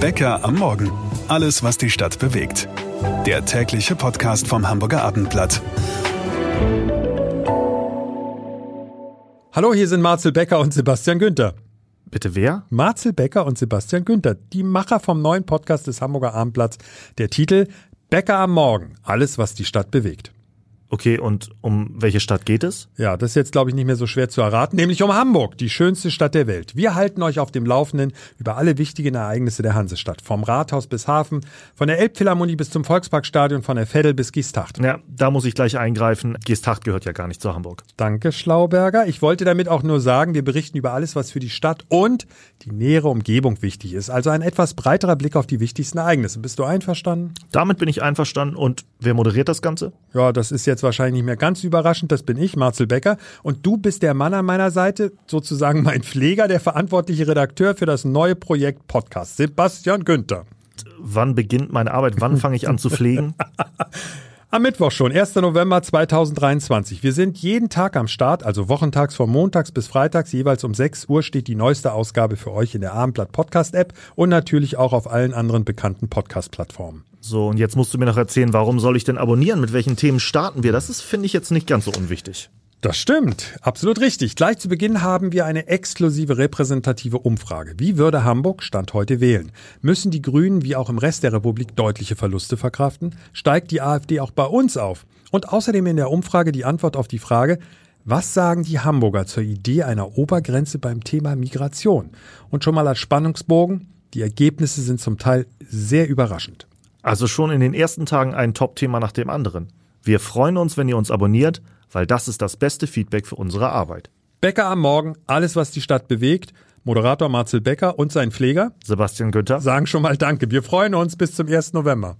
Bäcker am Morgen. Alles, was die Stadt bewegt. Der tägliche Podcast vom Hamburger Abendblatt. Hallo, hier sind Marcel Becker und Sebastian Günther. Bitte wer? Marcel Becker und Sebastian Günther, die Macher vom neuen Podcast des Hamburger Abendblatts. Der Titel Bäcker am Morgen. Alles, was die Stadt bewegt. Okay, und um welche Stadt geht es? Ja, das ist jetzt, glaube ich, nicht mehr so schwer zu erraten, nämlich um Hamburg, die schönste Stadt der Welt. Wir halten euch auf dem Laufenden über alle wichtigen Ereignisse der Hansestadt. Vom Rathaus bis Hafen, von der Elbphilharmonie bis zum Volksparkstadion, von der Veddel bis Giestacht. Ja, da muss ich gleich eingreifen. Giestacht gehört ja gar nicht zu Hamburg. Danke, Schlauberger. Ich wollte damit auch nur sagen, wir berichten über alles, was für die Stadt und die nähere Umgebung wichtig ist. Also ein etwas breiterer Blick auf die wichtigsten Ereignisse. Bist du einverstanden? Damit bin ich einverstanden. Und wer moderiert das Ganze? Ja, das ist jetzt wahrscheinlich nicht mehr ganz überraschend. Das bin ich, Marcel Becker. Und du bist der Mann an meiner Seite, sozusagen mein Pfleger, der verantwortliche Redakteur für das neue Projekt Podcast, Sebastian Günther. Wann beginnt meine Arbeit? Wann fange ich an zu pflegen? Am Mittwoch schon, 1. November 2023. Wir sind jeden Tag am Start, also wochentags von montags bis freitags, jeweils um 6 Uhr steht die neueste Ausgabe für euch in der Abendblatt Podcast App und natürlich auch auf allen anderen bekannten Podcast-Plattformen. So, und jetzt musst du mir noch erzählen, warum soll ich denn abonnieren? Mit welchen Themen starten wir? Das ist, finde ich, jetzt nicht ganz so unwichtig. Das stimmt, absolut richtig. Gleich zu Beginn haben wir eine exklusive repräsentative Umfrage. Wie würde Hamburg Stand heute wählen? Müssen die Grünen wie auch im Rest der Republik deutliche Verluste verkraften? Steigt die AfD auch bei uns auf? Und außerdem in der Umfrage die Antwort auf die Frage, was sagen die Hamburger zur Idee einer Obergrenze beim Thema Migration? Und schon mal als Spannungsbogen, die Ergebnisse sind zum Teil sehr überraschend. Also schon in den ersten Tagen ein Top-Thema nach dem anderen. Wir freuen uns, wenn ihr uns abonniert weil das ist das beste Feedback für unsere Arbeit. Bäcker am Morgen, alles was die Stadt bewegt. Moderator Marcel Becker und sein Pfleger Sebastian Günther sagen schon mal Danke. Wir freuen uns bis zum 1. November.